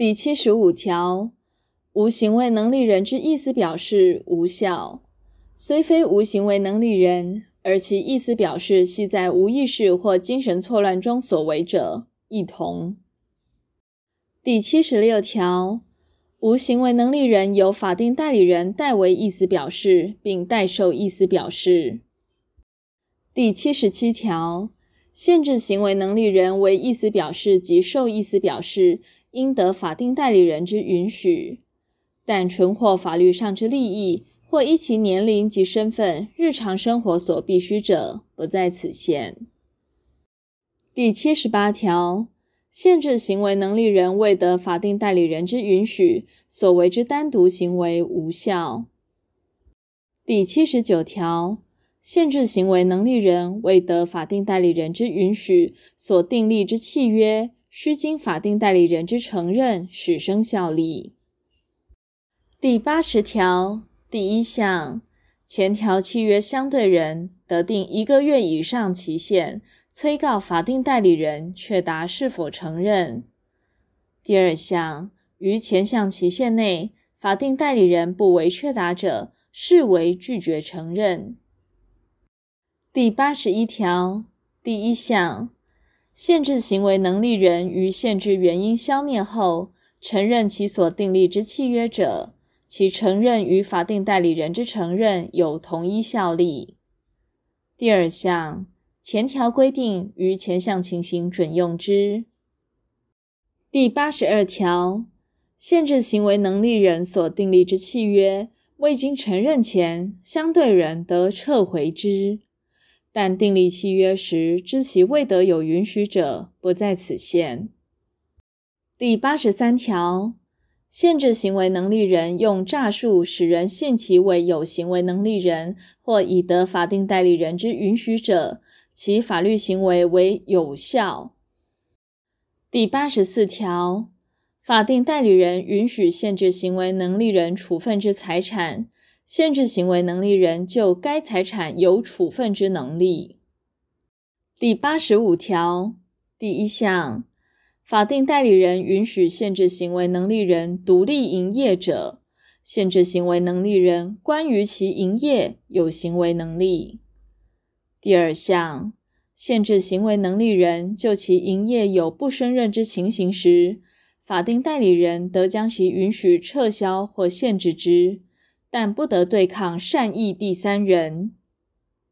第七十五条，无行为能力人之意思表示无效，虽非无行为能力人，而其意思表示系在无意识或精神错乱中所为者，亦同。第七十六条，无行为能力人由法定代理人代为意思表示，并代受意思表示。第七十七条，限制行为能力人为意思表示及受意思表示，应得法定代理人之允许，但纯获法律上之利益，或依其年龄及身份、日常生活所必须者，不在此限。第七十八条。限制行为能力人未得法定代理人之允许，所为之单独行为无效。第七十九条，限制行为能力人未得法定代理人之允许，所订立之契约，须经法定代理人之承认，始生效力。第八十条第一项，前条契约相对人得定一个月以上期限。催告法定代理人确答是否承认。第二项，于前项期限内，法定代理人不为确答者，视为拒绝承认。第八十一条第一项，限制行为能力人于限制原因消灭后，承认其所订立之契约者，其承认与法定代理人之承认有同一效力。第二项。前条规定于前项情形准用之。第八十二条，限制行为能力人所订立之契约未经承认前，相对人得撤回之，但订立契约时知其未得有允许者，不在此限。第八十三条，限制行为能力人用诈术使人信其为有行为能力人，或已得法定代理人之允许者。其法律行为为有效。第八十四条，法定代理人允许限制行为能力人处分之财产，限制行为能力人就该财产有处分之能力。第八十五条第一项，法定代理人允许限制行为能力人独立营业者，限制行为能力人关于其营业有行为能力。第二项，限制行为能力人就其营业有不胜任之情形时，法定代理人得将其允许撤销或限制之，但不得对抗善意第三人。